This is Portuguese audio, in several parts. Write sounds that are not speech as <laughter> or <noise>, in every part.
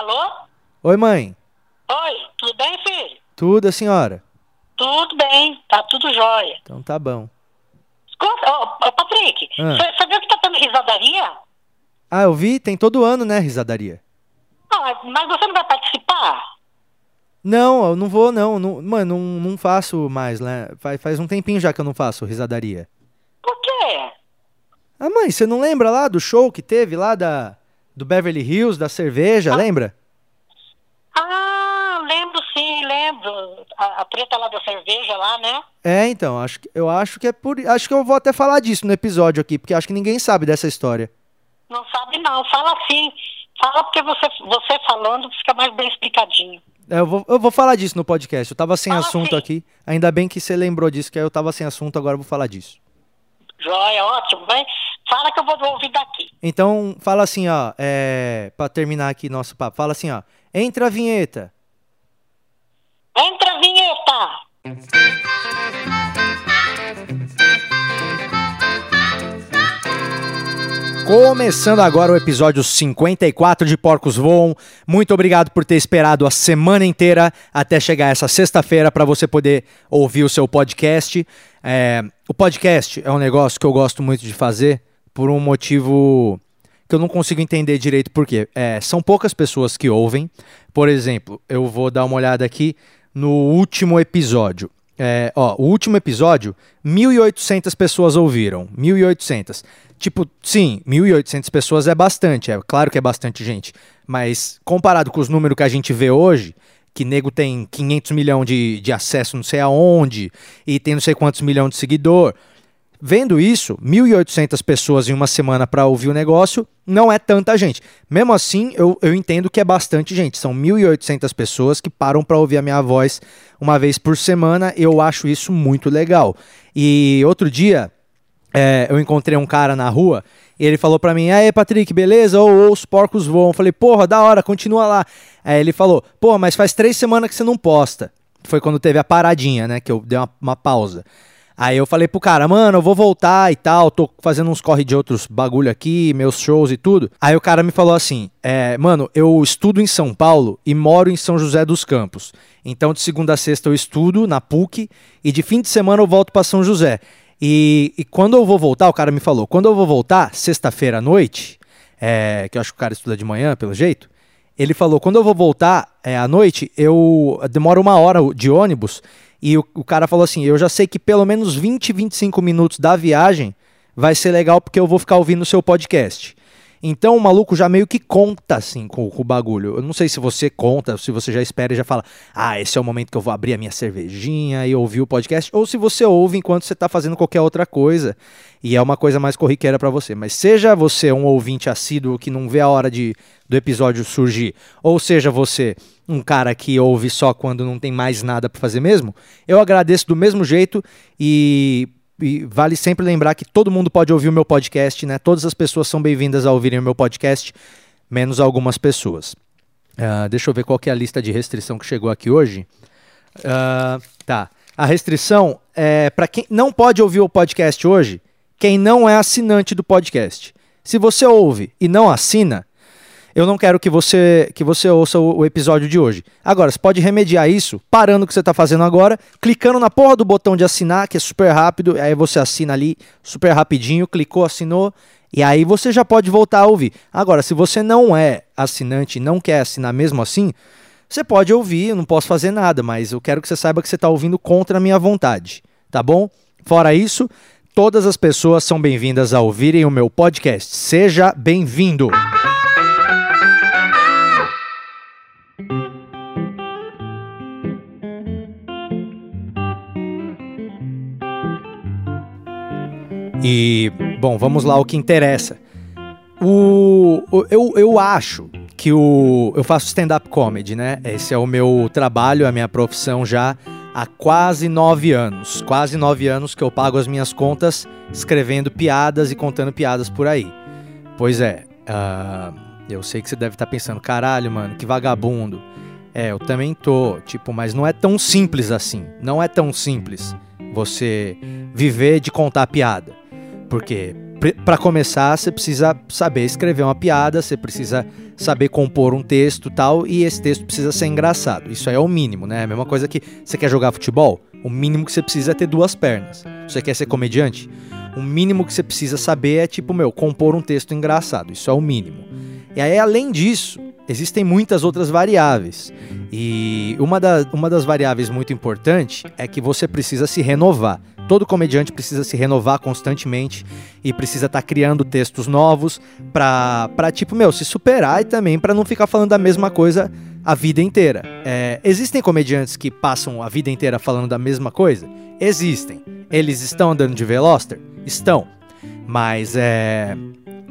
Alô? Oi, mãe. Oi, tudo bem, filho? Tudo, a senhora? Tudo bem, tá tudo jóia. Então tá bom. Escuta, ô, ô, Patrick, Ah. você você viu que tá tendo risadaria? Ah, eu vi, tem todo ano, né, risadaria? Ah, mas você não vai participar? Não, eu não vou, não. não mano, não, não faço mais, né? Faz, faz um tempinho já que eu não faço risadaria. Por quê? Ah, mãe, você não lembra lá do show que teve lá da, do Beverly Hills, da cerveja, lembra? Ah, lembro sim, lembro. A, a treta lá da cerveja lá, né? É, então, acho, que- eu acho que é por. Acho que eu vou até falar disso no episódio aqui, porque acho que ninguém sabe dessa história. Não sabe não, fala sim. Fala porque você, você falando fica mais bem explicadinho. É, eu, vou, eu vou falar disso no podcast. Eu tava sem assunto sim. aqui. Ainda bem que você lembrou disso, que aí eu tava sem assunto, agora eu vou falar disso. Jóia, ótimo, bem? Fala que eu vou ouvir daqui. Então, fala assim, ó, é, pra terminar aqui nosso papo, fala assim, ó, entra a vinheta. Entra a vinheta! Começando agora o episódio 54 de Porcos Voam. Muito obrigado por ter esperado a semana inteira até chegar essa sexta-feira para você poder ouvir o seu podcast. É, o podcast é um negócio que eu gosto muito de fazer por um motivo que eu não consigo entender direito por quê. É, são poucas pessoas que ouvem. Por exemplo, eu vou dar uma olhada aqui no último episódio. É, ó, o último episódio, 1.800 pessoas ouviram. 1.800. Tipo, sim, 1.800 pessoas é bastante. É claro que é bastante gente. Mas comparado com os números que a gente vê hoje, que nego tem 500 milhões de, de acesso não sei aonde, e tem não sei quantos milhões de seguidor. Vendo isso, 1.800 pessoas em uma semana para ouvir o negócio não é tanta gente. Mesmo assim, eu, eu entendo que é bastante gente. São 1.800 pessoas que param para ouvir a minha voz uma vez por semana. Eu acho isso muito legal. E outro dia, é, eu encontrei um cara na rua e ele falou pra mim: Aí, Patrick, beleza? Ou os porcos voam. Eu falei: Porra, da hora, continua lá. Aí ele falou: Porra, mas faz três semanas que você não posta. Foi quando teve a paradinha, né? Que eu dei uma, uma pausa. Aí eu falei pro cara, mano, eu vou voltar e tal, tô fazendo uns corre de outros bagulho aqui, meus shows e tudo. Aí o cara me falou assim, é, mano, eu estudo em São Paulo e moro em São José dos Campos. Então de segunda a sexta eu estudo na PUC e de fim de semana eu volto pra São José. E, e quando eu vou voltar, o cara me falou, quando eu vou voltar, sexta-feira à noite, é, que eu acho que o cara estuda de manhã, pelo jeito, ele falou, quando eu vou voltar é, à noite, eu demoro uma hora de ônibus e o, o cara falou assim, eu já sei que pelo menos 20, 25 minutos da viagem vai ser legal porque eu vou ficar ouvindo o seu podcast. Então o maluco já meio que conta assim com, com o bagulho. Eu não sei se você conta, se você já espera e já fala, ah, esse é o momento que eu vou abrir a minha cervejinha e ouvir o podcast, ou se você ouve enquanto você está fazendo qualquer outra coisa e é uma coisa mais corriqueira para você. Mas seja você um ouvinte assíduo que não vê a hora de, do episódio surgir, ou seja você um cara que ouve só quando não tem mais nada para fazer mesmo, eu agradeço do mesmo jeito e e vale sempre lembrar que todo mundo pode ouvir o meu podcast, né? Todas as pessoas são bem-vindas a ouvirem o meu podcast, menos algumas pessoas. Ah, deixa eu ver qual que é a lista de restrição que chegou aqui hoje. Ah, tá. A restrição é para quem não pode ouvir o podcast hoje, quem não é assinante do podcast. Se você ouve e não assina, eu não quero que você que você ouça o, o episódio de hoje. Agora, você pode remediar isso parando o que você está fazendo agora, clicando na porra do botão de assinar, que é super rápido, aí você assina ali super rapidinho, clicou, assinou, e aí você já pode voltar a ouvir. Agora, se você não é assinante não quer assinar mesmo assim, você pode ouvir, eu não posso fazer nada, mas eu quero que você saiba que você está ouvindo contra a minha vontade, tá bom? Fora isso, todas as pessoas são bem-vindas a ouvirem o meu podcast. Seja bem-vindo! E, bom, vamos lá o que interessa. O, eu, eu acho que o, eu faço stand-up comedy, né? Esse é o meu trabalho, a minha profissão já há quase nove anos. Quase nove anos que eu pago as minhas contas escrevendo piadas e contando piadas por aí. Pois é, ah, eu sei que você deve estar pensando, caralho, mano, que vagabundo. É, eu também tô, tipo, mas não é tão simples assim. Não é tão simples você viver de contar piada. Porque para começar, você precisa saber escrever uma piada, você precisa saber compor um texto tal, e esse texto precisa ser engraçado. Isso aí é o mínimo, né? A mesma coisa que você quer jogar futebol, o mínimo que você precisa é ter duas pernas. Você quer ser comediante? O mínimo que você precisa saber é, tipo, meu, compor um texto engraçado. Isso é o mínimo. E aí, além disso, existem muitas outras variáveis. E uma, da, uma das variáveis muito importante é que você precisa se renovar. Todo comediante precisa se renovar constantemente e precisa estar tá criando textos novos para, tipo, meu, se superar e também para não ficar falando a mesma coisa a vida inteira. É, existem comediantes que passam a vida inteira falando da mesma coisa? Existem. Eles estão andando de Veloster? Estão. Mas é,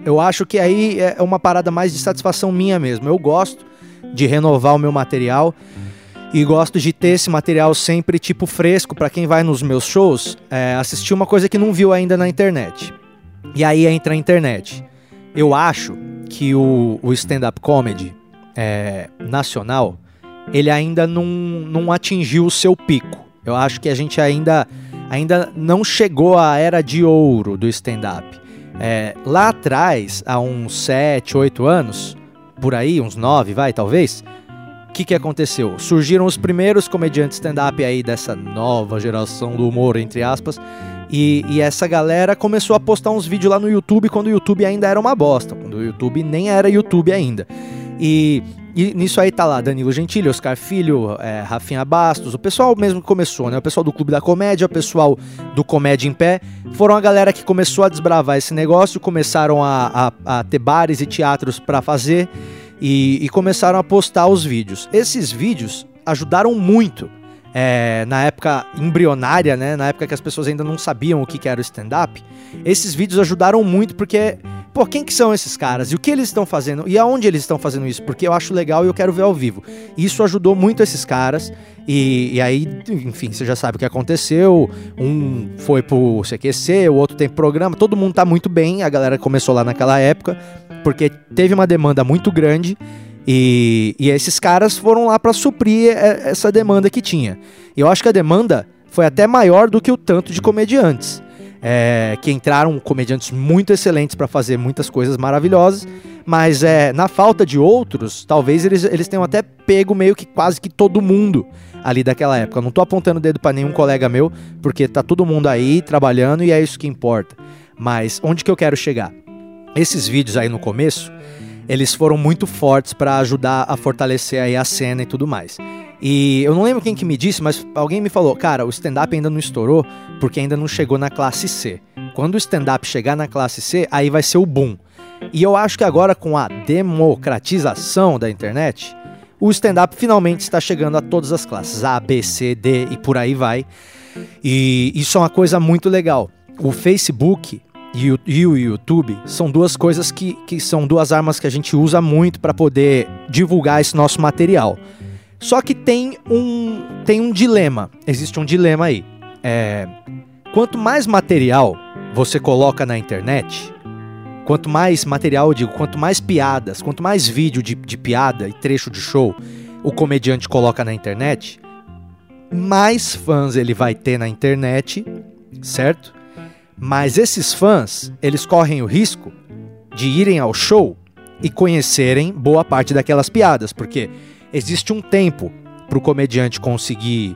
eu acho que aí é uma parada mais de satisfação minha mesmo. Eu gosto de renovar o meu material e gosto de ter esse material sempre tipo fresco para quem vai nos meus shows é, assistir uma coisa que não viu ainda na internet. E aí entra a internet. Eu acho que o, o stand-up comedy é, nacional ele ainda não, não atingiu o seu pico. Eu acho que a gente ainda, ainda não chegou à era de ouro do stand-up. É, lá atrás, há uns 7, 8 anos, por aí, uns 9, vai, talvez, o que, que aconteceu? Surgiram os primeiros comediantes stand-up aí dessa nova geração do humor, entre aspas, e, e, essa galera começou a postar uns vídeos lá no YouTube quando o YouTube ainda era uma bosta, quando o YouTube nem era YouTube ainda. E, e nisso aí tá lá Danilo Gentili, Oscar Filho, é, Rafinha Bastos, o pessoal mesmo que começou, né? O pessoal do Clube da Comédia, o pessoal do Comédia em Pé, foram a galera que começou a desbravar esse negócio, começaram a, a, a ter bares e teatros para fazer e, e começaram a postar os vídeos. Esses vídeos ajudaram muito é, na época embrionária, né, na época que as pessoas ainda não sabiam o que, que era o stand-up, esses vídeos ajudaram muito porque, pô, quem que são esses caras? E o que eles estão fazendo? E aonde eles estão fazendo isso? Porque eu acho legal e eu quero ver ao vivo. Isso ajudou muito esses caras e, e aí, enfim, você já sabe o que aconteceu. Um foi pro CQC, o outro tem programa, todo mundo tá muito bem, a galera começou lá naquela época porque teve uma demanda muito grande e, e esses caras foram lá para suprir essa demanda que tinha. E eu acho que a demanda foi até maior do que o tanto de comediantes. É, que entraram comediantes muito excelentes para fazer muitas coisas maravilhosas, mas é, na falta de outros, talvez eles, eles tenham até pego meio que quase que todo mundo ali daquela época. Não tô apontando o dedo para nenhum colega meu, porque tá todo mundo aí trabalhando e é isso que importa. Mas onde que eu quero chegar? Esses vídeos aí no começo, eles foram muito fortes para ajudar a fortalecer aí a cena e tudo mais. E eu não lembro quem que me disse, mas alguém me falou, cara, o stand-up ainda não estourou porque ainda não chegou na classe C. Quando o stand-up chegar na classe C, aí vai ser o boom. E eu acho que agora com a democratização da internet, o stand-up finalmente está chegando a todas as classes, A, B, C, D e por aí vai. E isso é uma coisa muito legal. O Facebook e o, e o YouTube são duas coisas que, que são duas armas que a gente usa muito para poder divulgar esse nosso material. Só que tem um, tem um dilema. Existe um dilema aí. É, quanto mais material você coloca na internet, quanto mais material, eu digo, quanto mais piadas, quanto mais vídeo de, de piada e trecho de show o comediante coloca na internet, mais fãs ele vai ter na internet, certo? Mas esses fãs, eles correm o risco de irem ao show e conhecerem boa parte daquelas piadas, porque existe um tempo para o comediante conseguir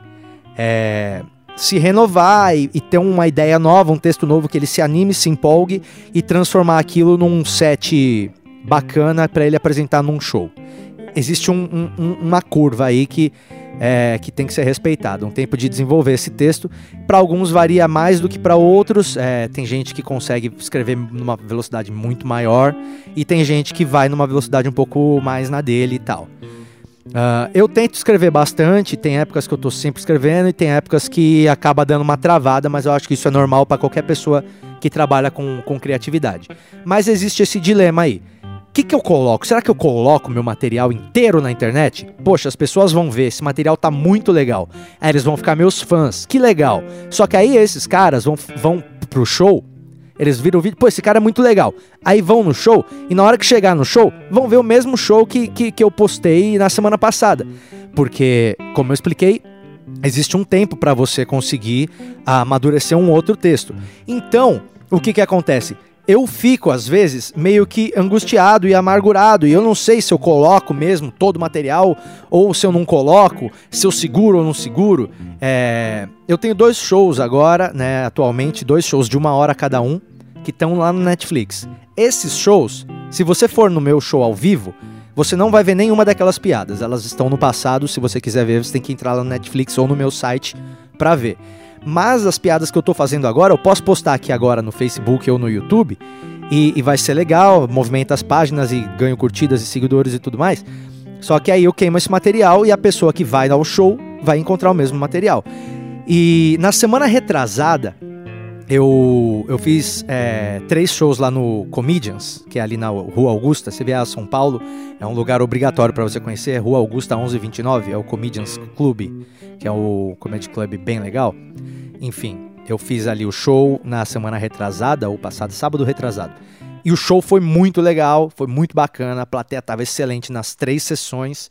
é, se renovar e, e, ter uma ideia nova, um texto novo que ele se anime, se empolgue e transformar aquilo num set bacana para ele apresentar num show. Existe um, um, uma curva aí que é, que tem que ser respeitado. Um tempo de desenvolver esse texto. Para alguns varia mais do que para outros. É, tem gente que consegue escrever numa velocidade muito maior e tem gente que vai numa velocidade um pouco mais na dele e tal. Uh, eu tento escrever bastante, tem épocas que eu estou sempre escrevendo e tem épocas que acaba dando uma travada, mas eu acho que isso é normal para qualquer pessoa que trabalha com, com criatividade. Mas existe esse dilema aí que, que eu coloco? Será que eu coloco meu material inteiro na internet? Poxa, as pessoas vão ver, esse material tá muito legal. Aí eles vão ficar meus fãs, que legal. Só que aí esses caras vão, vão pro show, eles viram o vídeo, pô, esse cara é muito legal. Aí vão no show, e na hora que chegar no show, vão ver o mesmo show que, que, que eu postei na semana passada. Porque, como eu expliquei, existe um tempo para você conseguir amadurecer um outro texto. Então, o que que acontece? Eu fico, às vezes, meio que angustiado e amargurado. E eu não sei se eu coloco mesmo todo o material ou se eu não coloco, se eu seguro ou não seguro. É... Eu tenho dois shows agora, né, atualmente, dois shows de uma hora cada um, que estão lá no Netflix. Esses shows, se você for no meu show ao vivo, você não vai ver nenhuma daquelas piadas. Elas estão no passado. Se você quiser ver, você tem que entrar lá no Netflix ou no meu site para ver. Mas as piadas que eu tô fazendo agora, eu posso postar aqui agora no Facebook ou no YouTube. E, e vai ser legal, movimenta as páginas e ganho curtidas e seguidores e tudo mais. Só que aí eu queimo esse material e a pessoa que vai ao show vai encontrar o mesmo material. E na semana retrasada, eu, eu fiz é, três shows lá no Comedians, que é ali na Rua Augusta. Você vier a São Paulo, é um lugar obrigatório para você conhecer. É Rua Augusta 1129, é o Comedians Club, que é o comedy club bem legal. Enfim, eu fiz ali o show na semana retrasada, ou passado, sábado retrasado. E o show foi muito legal, foi muito bacana, a plateia estava excelente nas três sessões.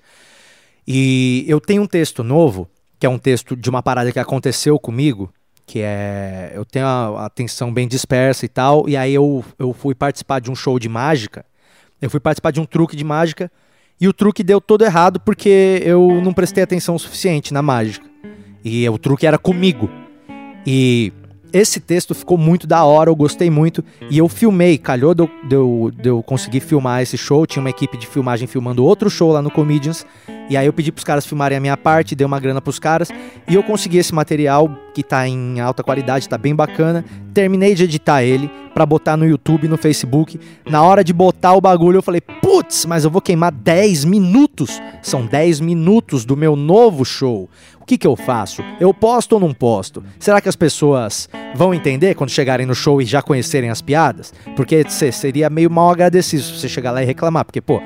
E eu tenho um texto novo, que é um texto de uma parada que aconteceu comigo, que é. Eu tenho a atenção bem dispersa e tal, e aí eu, eu fui participar de um show de mágica. Eu fui participar de um truque de mágica, e o truque deu todo errado porque eu não prestei atenção suficiente na mágica. E o truque era comigo. E esse texto ficou muito da hora, eu gostei muito. E eu filmei, calhou de eu, de, eu, de eu conseguir filmar esse show. Tinha uma equipe de filmagem filmando outro show lá no Comedians. E aí eu pedi pros caras filmarem a minha parte, dei uma grana pros caras. E eu consegui esse material que tá em alta qualidade, tá bem bacana. Terminei de editar ele para botar no YouTube, no Facebook. Na hora de botar o bagulho, eu falei, putz, mas eu vou queimar 10 minutos. São 10 minutos do meu novo show. O que, que eu faço? Eu posto ou não posto? Será que as pessoas vão entender quando chegarem no show e já conhecerem as piadas? Porque seria meio mal agradecido se você chegar lá e reclamar, porque, pô,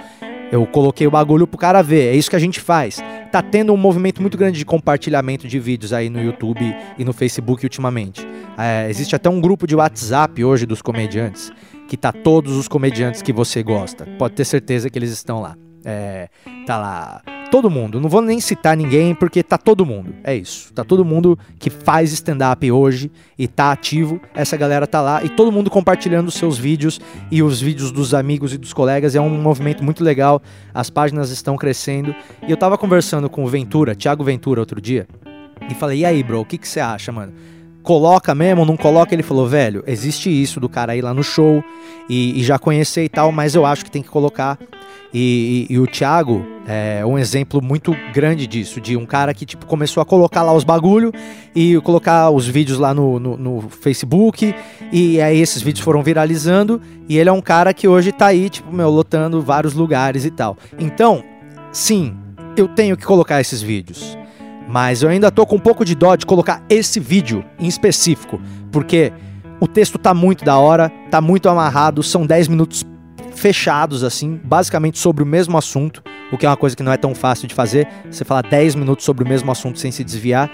eu coloquei o bagulho pro cara ver, é isso que a gente faz. Tá tendo um movimento muito grande de compartilhamento de vídeos aí no YouTube e no Facebook ultimamente. É, existe até um grupo de WhatsApp hoje dos comediantes, que tá todos os comediantes que você gosta. Pode ter certeza que eles estão lá. É, tá lá todo mundo. Não vou nem citar ninguém porque tá todo mundo. É isso. Tá todo mundo que faz stand-up hoje e tá ativo. Essa galera tá lá e todo mundo compartilhando seus vídeos e os vídeos dos amigos e dos colegas. É um movimento muito legal. As páginas estão crescendo. E eu tava conversando com o Ventura, Thiago Ventura, outro dia. E falei, e aí, bro, o que você acha, mano? coloca mesmo, não coloca. Ele falou, velho, existe isso do cara ir lá no show e, e já conhecer e tal, mas eu acho que tem que colocar. E, e, e, o Thiago é um exemplo muito grande disso, de um cara que tipo, começou a colocar lá os bagulho e colocar os vídeos lá no, no, no, Facebook, e aí esses vídeos foram viralizando, e ele é um cara que hoje tá aí, tipo, meu, lotando vários lugares e tal. Então, sim, eu tenho que colocar esses vídeos. Mas eu ainda tô com um pouco de dó de colocar esse vídeo em específico, porque o texto tá muito da hora, tá muito amarrado, são 10 minutos fechados assim, basicamente sobre o mesmo assunto, o que é uma coisa que não é tão fácil de fazer, você falar 10 minutos sobre o mesmo assunto sem se desviar.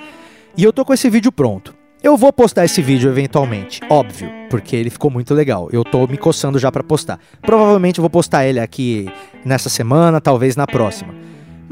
E eu tô com esse vídeo pronto. Eu vou postar esse vídeo eventualmente, óbvio, porque ele ficou muito legal. Eu tô me coçando já para postar. Provavelmente eu vou postar ele aqui nessa semana, talvez na próxima.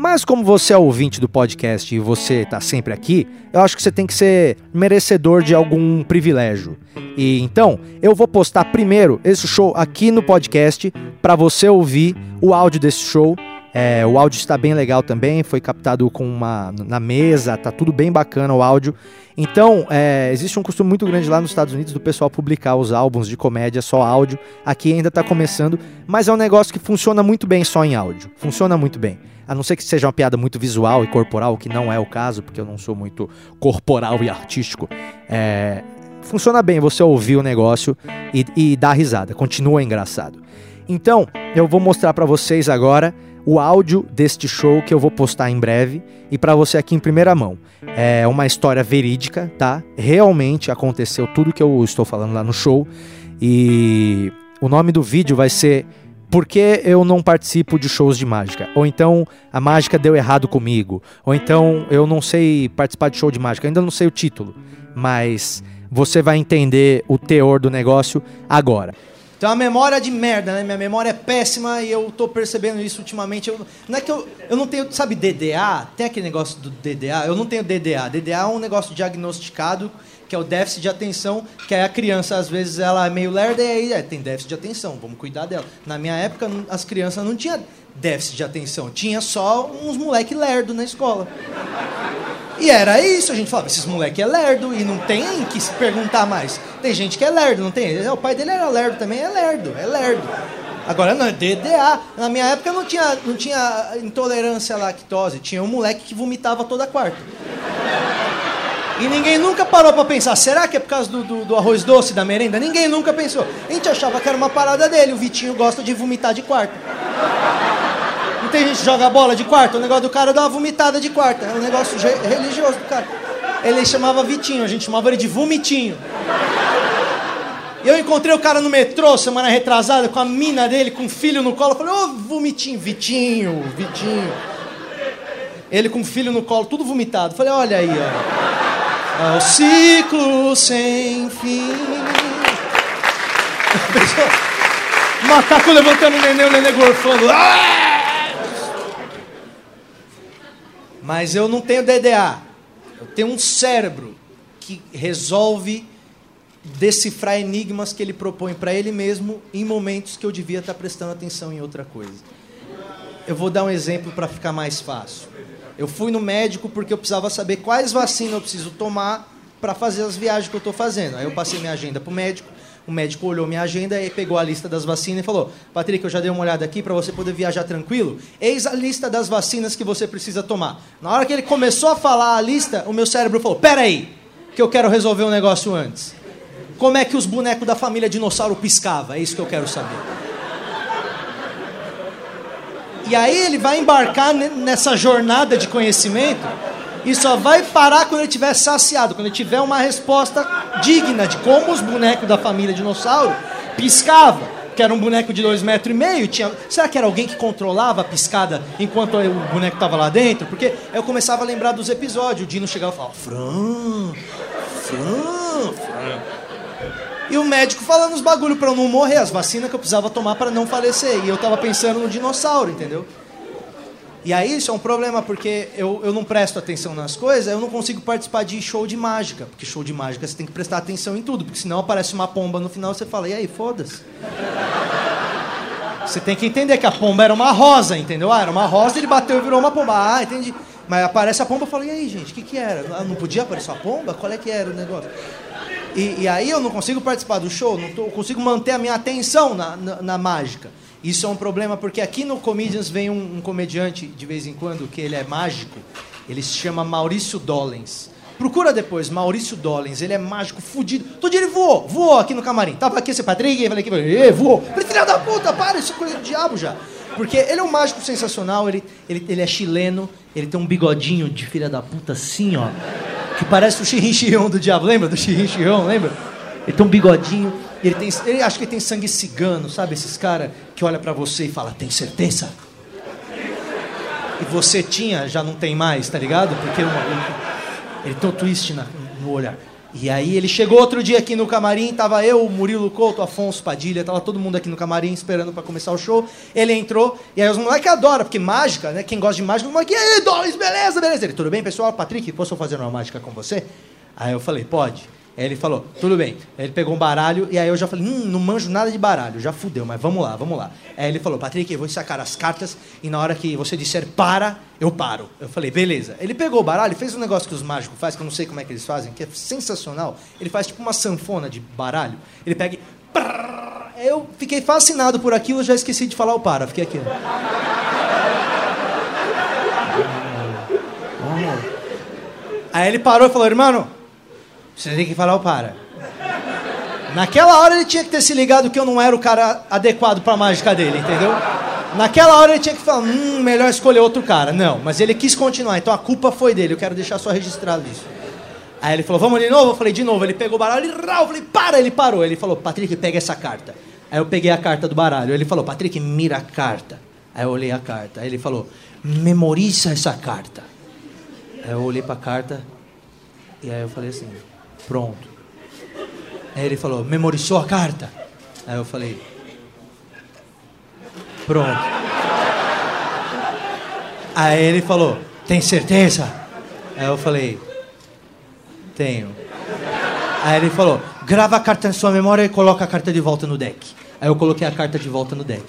Mas como você é ouvinte do podcast e você está sempre aqui, eu acho que você tem que ser merecedor de algum privilégio. E então, eu vou postar primeiro esse show aqui no podcast para você ouvir o áudio desse show. É, o áudio está bem legal também, foi captado com uma na mesa, tá tudo bem bacana o áudio. Então, é, existe um costume muito grande lá nos Estados Unidos do pessoal publicar os álbuns de comédia só áudio. Aqui ainda está começando, mas é um negócio que funciona muito bem só em áudio. Funciona muito bem. A não ser que seja uma piada muito visual e corporal, que não é o caso, porque eu não sou muito corporal e artístico. É, funciona bem você ouvir o negócio e, e dar risada. Continua engraçado. Então, eu vou mostrar para vocês agora o áudio deste show que eu vou postar em breve e para você aqui em primeira mão. É uma história verídica, tá? Realmente aconteceu tudo que eu estou falando lá no show e o nome do vídeo vai ser por que eu não participo de shows de mágica? Ou então a mágica deu errado comigo? Ou então eu não sei participar de show de mágica? ainda não sei o título, mas você vai entender o teor do negócio agora. Tem uma memória de merda, né? Minha memória é péssima e eu tô percebendo isso ultimamente. Eu, não é que eu, eu não tenho, sabe, DDA? Tem aquele negócio do DDA? Eu não tenho DDA. DDA é um negócio diagnosticado que é o déficit de atenção, que é a criança, às vezes, ela é meio lerda e aí é, tem déficit de atenção, vamos cuidar dela. Na minha época, as crianças não tinham déficit de atenção, tinha só uns moleque lerdo na escola. E era isso, a gente falava, esses moleque é lerdo e não tem que se perguntar mais. Tem gente que é lerdo, não tem? O pai dele era lerdo também, é lerdo, é lerdo. Agora não, é DDA. Na minha época não tinha, não tinha intolerância à lactose, tinha um moleque que vomitava toda quarta. E ninguém nunca parou para pensar, será que é por causa do, do, do, arroz doce da merenda? Ninguém nunca pensou. A gente achava que era uma parada dele, o Vitinho gosta de vomitar de quarto tem gente que joga bola de quarto, o negócio do cara dá uma vomitada de quarto. É um negócio religioso do cara. Ele chamava Vitinho, a gente chamava ele de Vomitinho. Eu encontrei o cara no metrô semana retrasada com a mina dele, com o filho no colo. Eu falei, ô oh, Vomitinho, Vitinho, Vitinho. Ele com o filho no colo, tudo vomitado. Eu falei, olha aí, ó. É o ciclo sem fim. <laughs> Macaco levantando o neném, o neném gorfando. Ah! Mas eu não tenho DDA. Eu tenho um cérebro que resolve decifrar enigmas que ele propõe para ele mesmo em momentos que eu devia estar prestando atenção em outra coisa. Eu vou dar um exemplo para ficar mais fácil. Eu fui no médico porque eu precisava saber quais vacinas eu preciso tomar para fazer as viagens que eu estou fazendo. Aí eu passei minha agenda para o médico. O médico olhou minha agenda e pegou a lista das vacinas e falou: Patrick, eu já dei uma olhada aqui para você poder viajar tranquilo. Eis a lista das vacinas que você precisa tomar. Na hora que ele começou a falar a lista, o meu cérebro falou: Pera aí, que eu quero resolver um negócio antes. Como é que os bonecos da família dinossauro piscava? É isso que eu quero saber. E aí ele vai embarcar nessa jornada de conhecimento e só vai parar quando ele estiver saciado, quando ele tiver uma resposta digna de como os bonecos da família dinossauro piscavam. Que era um boneco de dois metros e meio. Tinha... Será que era alguém que controlava a piscada enquanto o boneco estava lá dentro? Porque eu começava a lembrar dos episódios. O Dino chegava e falava: Fran, Fran, Fran. E o médico falando os bagulho para eu não morrer, as vacinas que eu precisava tomar para não falecer. E eu tava pensando no dinossauro, entendeu? E aí isso é um problema, porque eu, eu não presto atenção nas coisas, eu não consigo participar de show de mágica. Porque show de mágica você tem que prestar atenção em tudo, porque senão aparece uma pomba no final você fala, e aí, foda-se. Você tem que entender que a pomba era uma rosa, entendeu? Ah, era uma rosa, ele bateu e virou uma pomba. Ah, entendi. Mas aparece a pomba e fala, e aí, gente, o que, que era? Ah, não podia aparecer a pomba? Qual é que era o negócio? E, e aí eu não consigo participar do show, não tô, consigo manter a minha atenção na, na, na mágica. Isso é um problema porque aqui no Comedians vem um, um, comediante de vez em quando que ele é mágico. Ele se chama Maurício Dollens. Procura depois, Maurício Dollens. Ele é mágico, fudido. Todo dia ele voou, voou aqui no camarim. Tava aqui esse Patrick, falei aqui, voou. Falei, filha da puta, para, isso é coisa do diabo já. Porque ele é um mágico sensacional, ele, ele, ele é chileno, ele tem um bigodinho de filha da puta assim, ó. Que parece o Chirin do diabo. Lembra do Chirin lembra? Ele tem um bigodinho. Ele tem, ele acha que ele tem sangue cigano, sabe? Esses caras que olha para você e fala, tem certeza? E você tinha, já não tem mais, tá ligado? Porque ele, ele tem um twist na, no olhar. E aí ele chegou outro dia aqui no camarim, tava eu, Murilo Couto, Afonso Padilha, tava todo mundo aqui no camarim esperando para começar o show. Ele entrou, e aí os moleques adoram, porque mágica, né? Quem gosta de mágica, os moleques, e aí, Doris, beleza, beleza. Ele, tudo bem, pessoal? Patrick, posso fazer uma mágica com você? Aí eu falei, pode. Aí ele falou, tudo bem. Aí ele pegou um baralho e aí eu já falei, hum, não manjo nada de baralho, já fudeu, mas vamos lá, vamos lá. Aí ele falou, Patrick, eu vou sacar as cartas e na hora que você disser para, eu paro. Eu falei, beleza. Ele pegou o baralho, fez um negócio que os mágicos fazem, que eu não sei como é que eles fazem, que é sensacional. Ele faz tipo uma sanfona de baralho. Ele pega e... Eu fiquei fascinado por aquilo, já esqueci de falar o para, fiquei aqui. Aí ele parou e falou, irmão, você tem que falar o para. Naquela hora ele tinha que ter se ligado que eu não era o cara adequado para a mágica dele, entendeu? Naquela hora ele tinha que falar, hum, melhor escolher outro cara. Não, mas ele quis continuar, então a culpa foi dele. Eu quero deixar só registrado isso. Aí ele falou, vamos de novo? Eu falei, de novo. Ele pegou o baralho, ele eu falei, para, ele parou. Ele falou, Patrick, pega essa carta. Aí eu peguei a carta do baralho. Ele falou, Patrick, mira a carta. Aí eu olhei a carta. Aí ele falou, memoriza essa carta. Aí eu olhei para a carta e aí eu falei assim, Pronto. Aí ele falou, memorizou a carta? Aí eu falei, pronto. Aí ele falou, tem certeza? Aí eu falei, tenho. Aí ele falou, grava a carta na sua memória e coloca a carta de volta no deck. Aí eu coloquei a carta de volta no deck.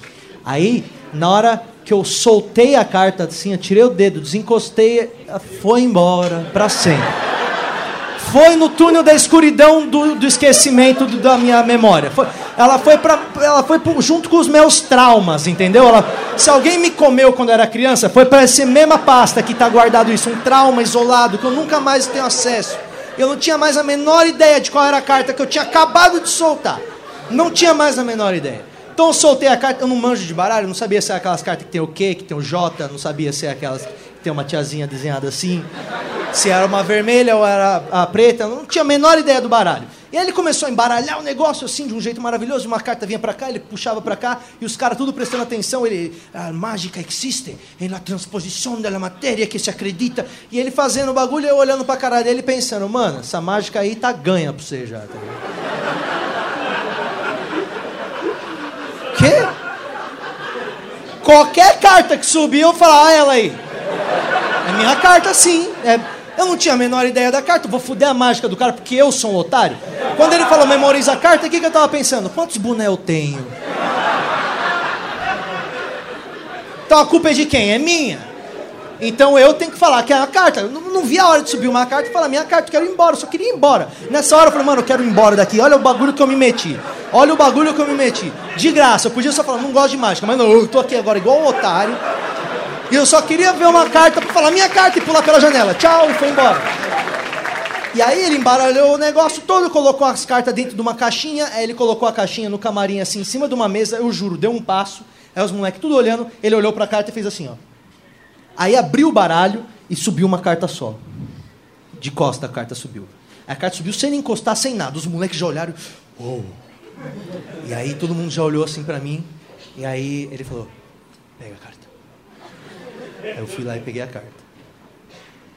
Aí, na hora que eu soltei a carta assim, eu tirei o dedo, desencostei, foi embora para sempre. Foi no túnel da escuridão do, do esquecimento do, da minha memória. Foi, ela foi para ela foi junto com os meus traumas, entendeu? Ela, se alguém me comeu quando era criança, foi para essa mesma pasta que está guardado isso, um trauma isolado que eu nunca mais tenho acesso. Eu não tinha mais a menor ideia de qual era a carta que eu tinha acabado de soltar. Não tinha mais a menor ideia. Então eu soltei a carta, eu não manjo de baralho, não sabia se é aquelas cartas que tem o Q, que tem o J, não sabia se é aquelas que tem uma tiazinha desenhada assim, se era uma vermelha ou era a preta, não tinha a menor ideia do baralho. E aí ele começou a embaralhar o negócio assim, de um jeito maravilhoso, uma carta vinha para cá, ele puxava para cá, e os caras tudo prestando atenção, ele, a mágica existe em la transposição da matéria que se acredita, e ele fazendo o bagulho, eu olhando pra cara dele pensando, mano, essa mágica aí tá ganha pra você já, tá Quê? Qualquer carta que subir, eu falar, ah, ela aí. Minha carta, sim. É, eu não tinha a menor ideia da carta, vou fuder a mágica do cara porque eu sou um otário. Quando ele falou memoriza a carta, o que, que eu tava pensando? Quantos bonés eu tenho? Então a culpa é de quem? É minha. Então eu tenho que falar que é a carta. Eu não, não vi a hora de subir uma carta e falar, minha carta, quero ir embora, eu só queria ir embora. Nessa hora eu falei, mano, eu quero ir embora daqui. Olha o bagulho que eu me meti. Olha o bagulho que eu me meti. De graça, eu podia só falar, não gosto de mágica, mas não, eu tô aqui agora igual um otário. E eu só queria ver uma carta pra falar minha carta e pular pela janela. Tchau, e foi embora. E aí ele embaralhou o negócio todo, colocou as cartas dentro de uma caixinha, aí ele colocou a caixinha no camarim assim, em cima de uma mesa, eu juro, deu um passo, aí os moleques tudo olhando, ele olhou pra carta e fez assim, ó. Aí abriu o baralho e subiu uma carta só. De costa a carta subiu. A carta subiu sem encostar, sem nada. Os moleques já olharam. Oh. E aí todo mundo já olhou assim para mim. E aí ele falou: Pega a carta. Eu fui lá e peguei a carta.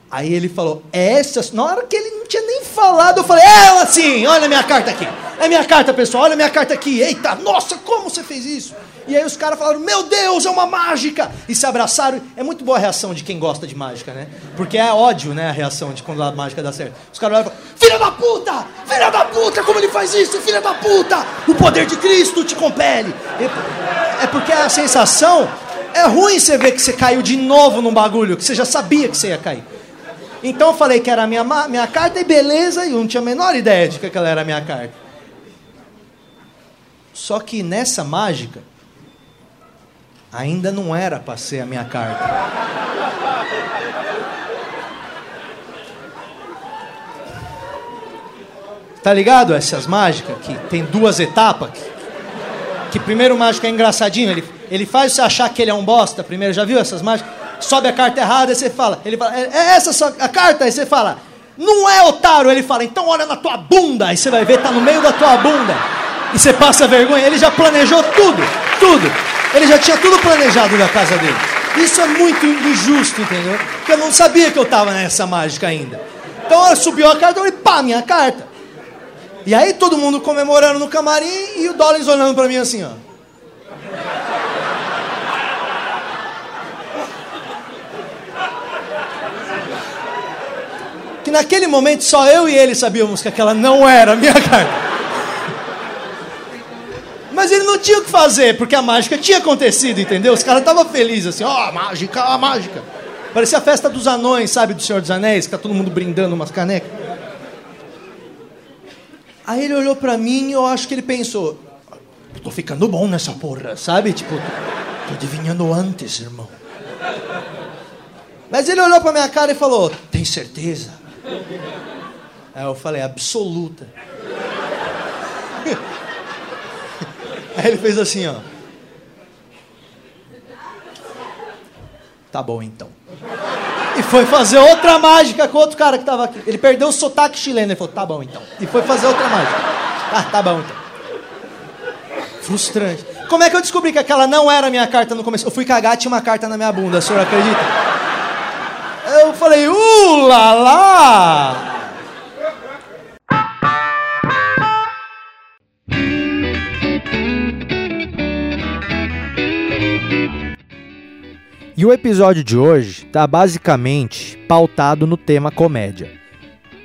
Aí ele falou: é Essa. Na hora que ele não tinha nem falado, eu falei: É ela sim, olha a minha carta aqui. É minha carta, pessoal, olha a minha carta aqui. Eita, nossa, como você fez isso? E aí os caras falaram, meu Deus, é uma mágica! E se abraçaram. É muito boa a reação de quem gosta de mágica, né? Porque é ódio, né, a reação de quando a mágica dá certo. Os caras olham e filha da puta! Filha da puta, como ele faz isso? Filha da puta! O poder de Cristo te compele! É porque a sensação é ruim você ver que você caiu de novo num bagulho, que você já sabia que você ia cair. Então eu falei que era a minha, minha carta e beleza, e eu não tinha a menor ideia de que aquela era a minha carta. Só que nessa mágica, ainda não era para ser a minha carta. Tá ligado essas mágicas que tem duas etapas? Que primeiro o mágico é engraçadinho, ele, ele faz você achar que ele é um bosta primeiro, já viu essas mágicas? Sobe a carta errada, aí você fala, ele fala, é, é essa a carta, aí você fala, não é otário, ele fala, então olha na tua bunda, aí você vai ver, tá no meio da tua bunda. E você passa vergonha, ele já planejou tudo, tudo. Ele já tinha tudo planejado na casa dele. Isso é muito injusto, entendeu? Porque eu não sabia que eu estava nessa mágica ainda. Então ela subiu a carta e pá, minha carta. E aí todo mundo comemorando no camarim e o Dollins olhando para mim assim, ó. Que naquele momento só eu e ele sabíamos que aquela não era a minha <laughs> carta. Mas ele não tinha o que fazer, porque a mágica tinha acontecido, entendeu? Os caras estavam felizes, assim, ó, oh, a mágica, a mágica. Parecia a festa dos anões, sabe, do Senhor dos Anéis, que tá todo mundo brindando umas canecas. Aí ele olhou pra mim e eu acho que ele pensou, tô ficando bom nessa porra, sabe? Tipo, tô adivinhando antes, irmão. Mas ele olhou pra minha cara e falou, tem certeza? Aí eu falei, absoluta. Aí ele fez assim, ó. Tá bom então. E foi fazer outra mágica com outro cara que tava aqui. Ele perdeu o sotaque chileno. Ele falou, tá bom então. E foi fazer outra mágica. Ah, tá bom então. Frustrante. Como é que eu descobri que aquela não era a minha carta no começo? Eu fui cagar, tinha uma carta na minha bunda, o senhor acredita? falei, uh! E o episódio de hoje está basicamente pautado no tema comédia.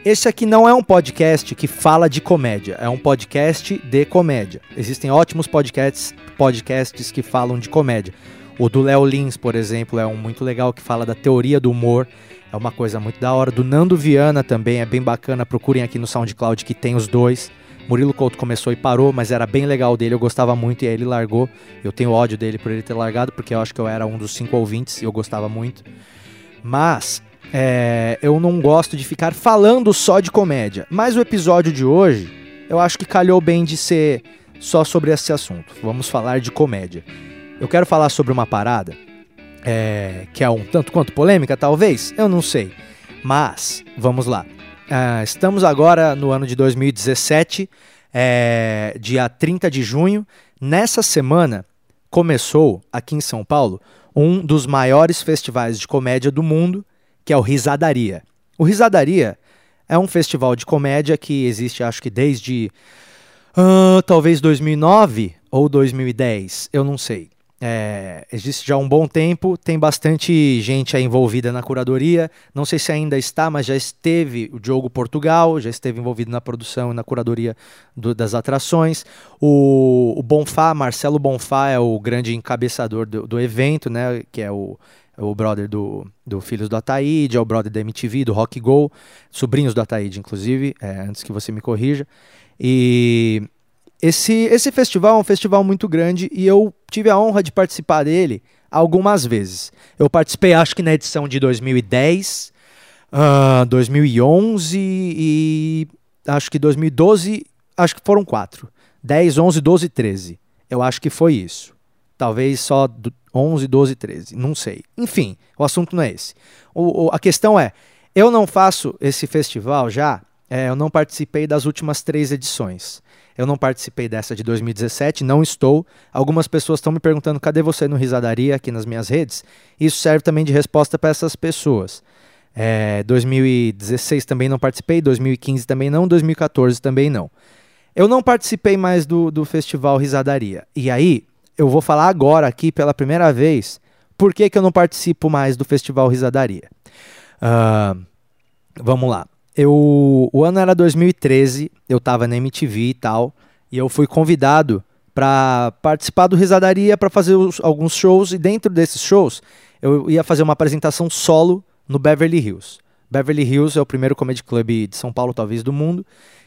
Este aqui não é um podcast que fala de comédia, é um podcast de comédia. Existem ótimos podcasts, podcasts que falam de comédia. O do Léo Lins, por exemplo, é um muito legal que fala da teoria do humor é uma coisa muito da hora. Do Nando Viana também é bem bacana. Procurem aqui no SoundCloud que tem os dois. Murilo Couto começou e parou, mas era bem legal dele, eu gostava muito e aí ele largou. Eu tenho ódio dele por ele ter largado, porque eu acho que eu era um dos cinco ouvintes e eu gostava muito. Mas é, eu não gosto de ficar falando só de comédia. Mas o episódio de hoje, eu acho que calhou bem de ser só sobre esse assunto. Vamos falar de comédia. Eu quero falar sobre uma parada é, que é um tanto quanto polêmica, talvez, eu não sei. Mas, vamos lá. Uh, estamos agora no ano de 2017, é, dia 30 de junho. Nessa semana começou aqui em São Paulo um dos maiores festivais de comédia do mundo, que é o Risadaria. O Risadaria é um festival de comédia que existe, acho que desde uh, talvez 2009 ou 2010, eu não sei. É, existe já um bom tempo, tem bastante gente envolvida na curadoria. Não sei se ainda está, mas já esteve o Diogo Portugal, já esteve envolvido na produção e na curadoria do, das atrações. O, o Bonfá, Marcelo Bonfá, é o grande encabeçador do, do evento, né? Que é o, é o brother do, do Filhos do Ataíde, é o brother da MTV, do Rock Go, sobrinhos do Ataíde, inclusive, é, antes que você me corrija. E esse, esse festival é um festival muito grande e eu tive a honra de participar dele algumas vezes. Eu participei, acho que na edição de 2010, uh, 2011 e acho que 2012, acho que foram quatro. 10, 11, 12 13. Eu acho que foi isso. Talvez só 11, 12, 13. Não sei. Enfim, o assunto não é esse. O, o, a questão é: eu não faço esse festival já, é, eu não participei das últimas três edições. Eu não participei dessa de 2017, não estou. Algumas pessoas estão me perguntando cadê você no Risadaria aqui nas minhas redes. Isso serve também de resposta para essas pessoas. É, 2016 também não participei, 2015 também não, 2014 também não. Eu não participei mais do, do festival Risadaria. E aí, eu vou falar agora aqui pela primeira vez por que, que eu não participo mais do festival Risadaria. Uh, vamos lá. Eu, o ano era 2013, eu estava na MTV e tal, e eu fui convidado para participar do Risadaria para fazer os, alguns shows, e dentro desses shows eu ia fazer uma apresentação solo no Beverly Hills. Beverly Hills é o primeiro comedy club de São Paulo, talvez do mundo,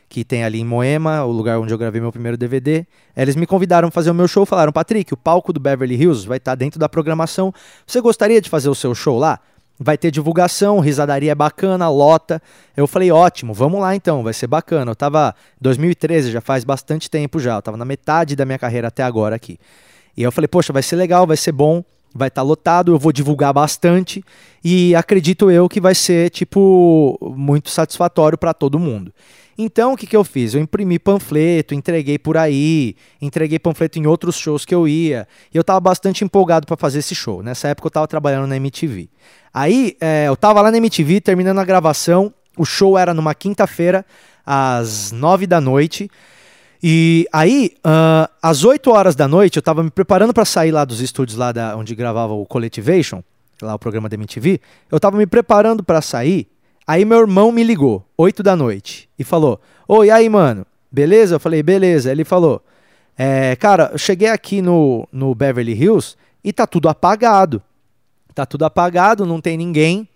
que tem ali em Moema, o lugar onde eu gravei meu primeiro DVD. Eles me convidaram para fazer o meu show, falaram: Patrick, o palco do Beverly Hills vai estar tá dentro da programação. Você gostaria de fazer o seu show lá? Vai ter divulgação, risadaria é bacana, lota. Eu falei, ótimo, vamos lá então, vai ser bacana. Eu tava 2013, já faz bastante tempo já, eu tava na metade da minha carreira até agora aqui. E eu falei, poxa, vai ser legal, vai ser bom, vai estar tá lotado, eu vou divulgar bastante e acredito eu que vai ser tipo muito satisfatório para todo mundo. Então, o que, que eu fiz? Eu imprimi panfleto, entreguei por aí, entreguei panfleto em outros shows que eu ia. E eu estava bastante empolgado para fazer esse show. Nessa época eu estava trabalhando na MTV. Aí, é, eu estava lá na MTV, terminando a gravação. O show era numa quinta-feira, às nove da noite. E aí, uh, às 8 horas da noite, eu estava me preparando para sair lá dos estúdios lá da, onde gravava o Collectivation, lá o programa da MTV. Eu estava me preparando para sair Aí meu irmão me ligou, 8 da noite, e falou: Oi, aí, mano, beleza? Eu falei: Beleza. Ele falou: é, Cara, eu cheguei aqui no, no Beverly Hills e tá tudo apagado. Tá tudo apagado, não tem ninguém.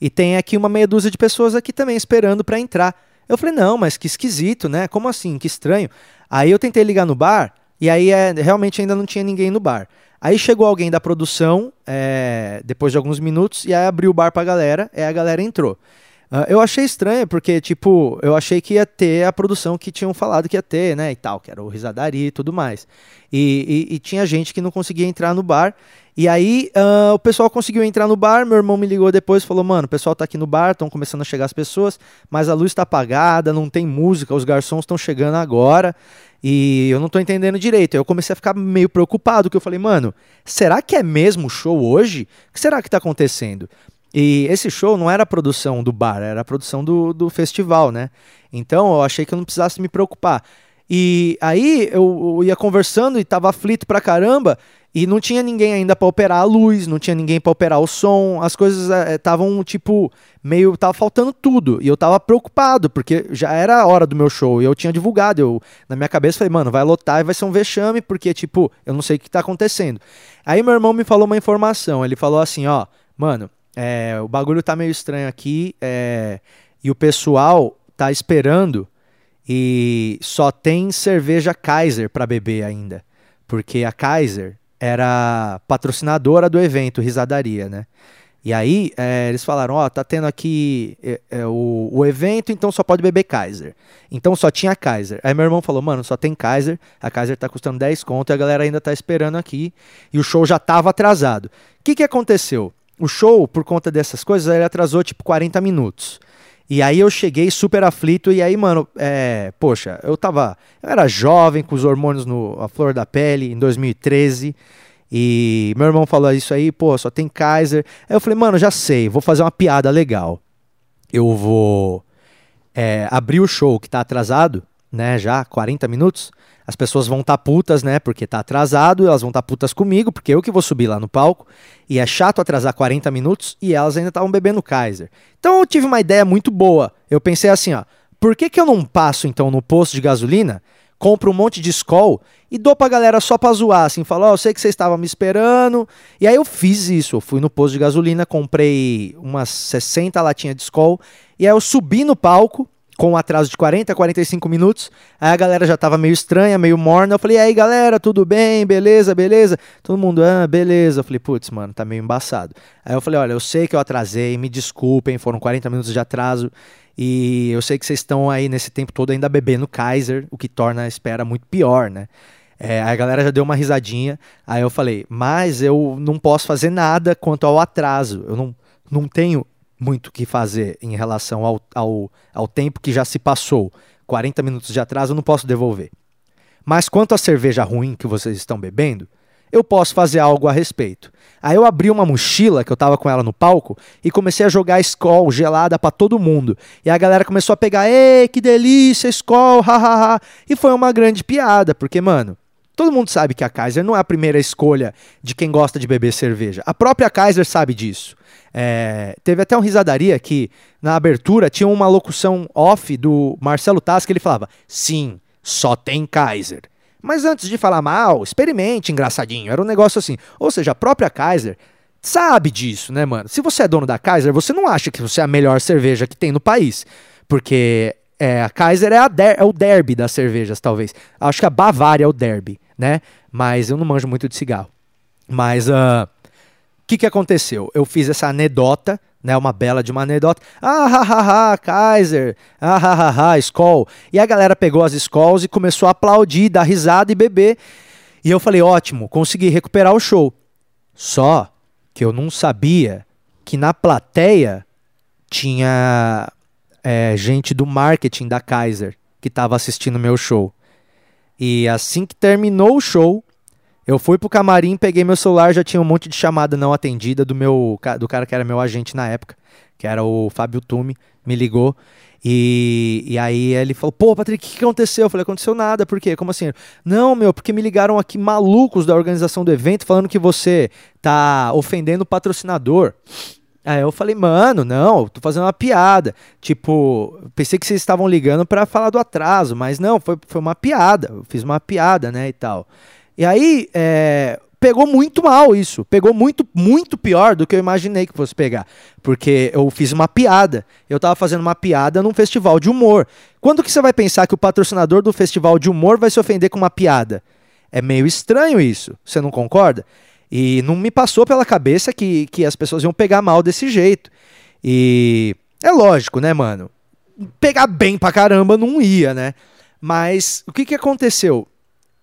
E tem aqui uma meia dúzia de pessoas aqui também esperando para entrar. Eu falei: Não, mas que esquisito, né? Como assim? Que estranho. Aí eu tentei ligar no bar e aí é, realmente ainda não tinha ninguém no bar. Aí chegou alguém da produção, é, depois de alguns minutos, e aí abriu o bar pra galera, e a galera entrou. Uh, eu achei estranho, porque, tipo, eu achei que ia ter a produção que tinham falado que ia ter, né, e tal, que era o Risadaria e tudo mais. E, e, e tinha gente que não conseguia entrar no bar. E aí uh, o pessoal conseguiu entrar no bar, meu irmão me ligou depois e falou, mano, o pessoal tá aqui no bar, estão começando a chegar as pessoas, mas a luz está apagada, não tem música, os garçons estão chegando agora. E eu não tô entendendo direito. Aí eu comecei a ficar meio preocupado, que eu falei, mano, será que é mesmo show hoje? O que será que tá acontecendo? E esse show não era a produção do bar, era a produção do, do festival, né? Então eu achei que eu não precisasse me preocupar. E aí eu, eu ia conversando e tava aflito pra caramba. E não tinha ninguém ainda para operar a luz, não tinha ninguém para operar o som, as coisas estavam é, tipo meio tava faltando tudo e eu tava preocupado porque já era a hora do meu show e eu tinha divulgado, eu na minha cabeça falei, mano, vai lotar e vai ser um vexame porque tipo, eu não sei o que tá acontecendo. Aí meu irmão me falou uma informação, ele falou assim, ó, mano, é, o bagulho tá meio estranho aqui é, e o pessoal tá esperando e só tem cerveja Kaiser para beber ainda, porque a Kaiser era patrocinadora do evento Risadaria, né? E aí é, eles falaram, ó, oh, tá tendo aqui é, é, o, o evento, então só pode beber Kaiser. Então só tinha Kaiser. Aí meu irmão falou, mano, só tem Kaiser, a Kaiser tá custando 10 conto e a galera ainda tá esperando aqui. E o show já tava atrasado. O que que aconteceu? O show, por conta dessas coisas, ele atrasou tipo 40 minutos. E aí eu cheguei super aflito, e aí, mano, é, poxa, eu tava. Eu era jovem, com os hormônios no a flor da pele, em 2013. E meu irmão falou isso aí, pô, só tem Kaiser. Aí eu falei, mano, já sei, vou fazer uma piada legal. Eu vou é, abrir o show que tá atrasado, né, já, 40 minutos. As pessoas vão estar tá putas, né, porque tá atrasado, elas vão estar tá putas comigo, porque eu que vou subir lá no palco. E é chato atrasar 40 minutos e elas ainda estavam bebendo Kaiser. Então eu tive uma ideia muito boa. Eu pensei assim, ó, por que, que eu não passo então no posto de gasolina, compro um monte de Skol e dou pra galera só pra zoar, assim, falar, ó, oh, eu sei que vocês estavam me esperando. E aí eu fiz isso, eu fui no posto de gasolina, comprei umas 60 latinhas de Skol, e aí eu subi no palco, com um atraso de 40, 45 minutos. Aí a galera já tava meio estranha, meio morna. Eu falei, aí galera, tudo bem? Beleza, beleza? Todo mundo, ah, beleza. Eu falei, putz, mano, tá meio embaçado. Aí eu falei, olha, eu sei que eu atrasei, me desculpem, foram 40 minutos de atraso. E eu sei que vocês estão aí nesse tempo todo ainda bebendo Kaiser, o que torna a espera muito pior, né? É, a galera já deu uma risadinha. Aí eu falei, mas eu não posso fazer nada quanto ao atraso. Eu não, não tenho muito o que fazer em relação ao, ao, ao tempo que já se passou. 40 minutos de atraso eu não posso devolver. Mas quanto à cerveja ruim que vocês estão bebendo, eu posso fazer algo a respeito. Aí eu abri uma mochila que eu tava com ela no palco e comecei a jogar Skol gelada para todo mundo. E a galera começou a pegar, ei, que delícia, Skol, hahaha. E foi uma grande piada, porque, mano, todo mundo sabe que a Kaiser não é a primeira escolha de quem gosta de beber cerveja. A própria Kaiser sabe disso. É, teve até um risadaria que na abertura tinha uma locução off do Marcelo que ele falava: Sim, só tem Kaiser. Mas antes de falar mal, experimente, engraçadinho. Era um negócio assim. Ou seja, a própria Kaiser sabe disso, né, mano? Se você é dono da Kaiser, você não acha que você é a melhor cerveja que tem no país. Porque é, a Kaiser é, a der, é o derby das cervejas, talvez. Acho que a Bavária é o derby, né? Mas eu não manjo muito de cigarro. Mas uh, que, que aconteceu? Eu fiz essa anedota, né, uma bela de uma anedota. Ah, ha, ha, ha, Kaiser. Ah, ha, ha, ha, Skol. E a galera pegou as Skols e começou a aplaudir, dar risada e beber. E eu falei, ótimo, consegui recuperar o show. Só que eu não sabia que na plateia tinha é, gente do marketing da Kaiser que estava assistindo meu show. E assim que terminou o show, eu fui pro camarim, peguei meu celular, já tinha um monte de chamada não atendida do meu do cara que era meu agente na época, que era o Fábio Tume, me ligou. E, e aí ele falou: Pô, Patrick, o que, aconteceu? Eu falei: Aconteceu nada, por quê? Como assim? Não, meu, porque me ligaram aqui malucos da organização do evento falando que você tá ofendendo o patrocinador. Aí eu falei, mano, não, tô fazendo uma piada. Tipo, pensei que vocês estavam ligando para falar do atraso, mas não, foi, foi uma piada. Eu fiz uma piada, né, e tal. E aí, é, pegou muito mal isso. Pegou muito, muito pior do que eu imaginei que fosse pegar. Porque eu fiz uma piada. Eu estava fazendo uma piada num festival de humor. Quando que você vai pensar que o patrocinador do festival de humor vai se ofender com uma piada? É meio estranho isso. Você não concorda? E não me passou pela cabeça que, que as pessoas iam pegar mal desse jeito. E é lógico, né, mano? Pegar bem pra caramba não ia, né? Mas o que, que aconteceu?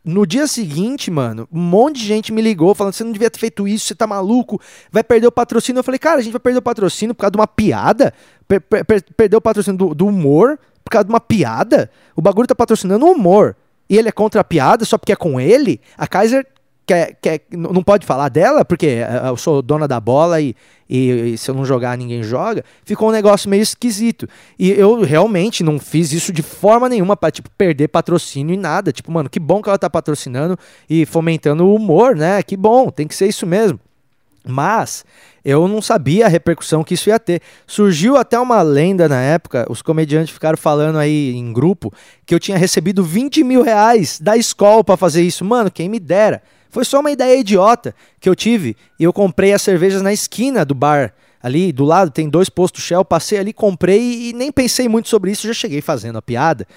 No dia seguinte, mano, um monte de gente me ligou falando: você não devia ter feito isso, você tá maluco, vai perder o patrocínio. Eu falei, cara, a gente vai perder o patrocínio por causa de uma piada? Per per perder o patrocínio do, do, humor por causa de uma piada? O bagulho tá patrocinando o humor. E ele é contra a piada só porque é com ele? A Kaiser quer, quer, não pode falar dela, porque é, eu sou dona da bola e, e, e, se eu não jogar, ninguém joga. Ficou um negócio meio esquisito. E eu realmente não fiz isso de forma nenhuma pra, tipo, perder patrocínio e nada. Tipo, mano, que bom que ela tá patrocinando e fomentando o humor, né? Que bom, tem que ser isso mesmo. Mas eu não sabia a repercussão que isso ia ter. Surgiu até uma lenda na época, os comediantes ficaram falando aí em grupo que eu tinha recebido 20 mil reais da escola para fazer isso. Mano, quem me dera. Foi só uma ideia idiota que eu tive e eu comprei as cervejas na esquina do bar. Ali do lado tem dois postos Shell, passei ali, comprei e nem pensei muito sobre isso, já cheguei fazendo a piada.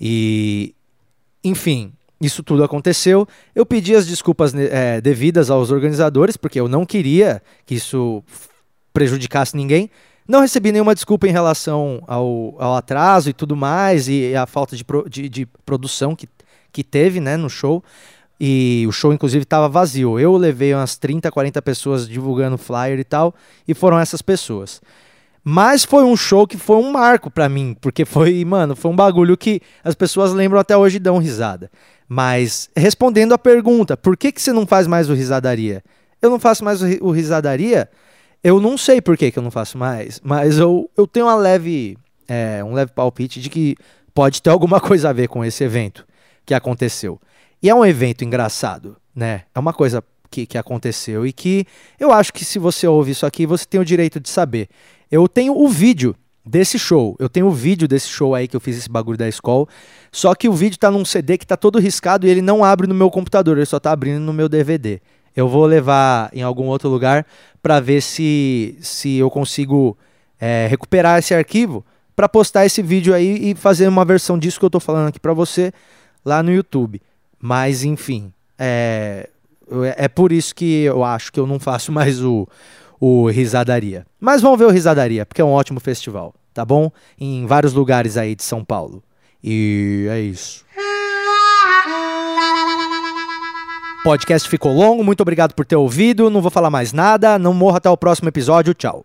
E. Enfim, isso tudo aconteceu. Eu pedi as desculpas é, devidas aos organizadores, porque eu não queria que isso prejudicasse ninguém. Não recebi nenhuma desculpa em relação ao, ao atraso e tudo mais, e a falta de, pro, de, de, produção que, que teve né, no show. E o show, inclusive, estava vazio. Eu levei umas 30, 40 pessoas divulgando flyer e tal, e foram essas pessoas. Mas foi um show que foi um marco para mim, porque foi, mano, foi um bagulho que as pessoas lembram até hoje e dão risada. Mas respondendo a pergunta, por que, que você não faz mais o risadaria? Eu não faço mais o, risadaria? Eu não sei por que, que eu não faço mais, mas eu, eu tenho uma leve, é, um leve palpite de que pode ter alguma coisa a ver com esse evento que aconteceu. E é um evento engraçado, né? É uma coisa que, que aconteceu e que eu acho que se você ouve isso aqui, você tem o direito de saber. Eu tenho o vídeo desse show. Eu tenho o vídeo desse show aí que eu fiz esse bagulho da escola. Só que o vídeo tá num CD que tá todo riscado e ele não abre no meu computador, ele só tá abrindo no meu DVD. Eu vou levar em algum outro lugar para ver se, se eu consigo é, recuperar esse arquivo para postar esse vídeo aí e fazer uma versão disso que eu tô falando aqui para você lá no YouTube. Mas enfim, é, é por isso que eu acho que eu não faço <laughs> mais o, o Risadaria. Mas vamos ver o Risadaria, porque é um ótimo festival, tá bom? Em vários lugares aí de São Paulo. E é isso. Podcast ficou longo, muito obrigado por ter ouvido. Não vou falar mais nada, não morra até o próximo episódio. Tchau.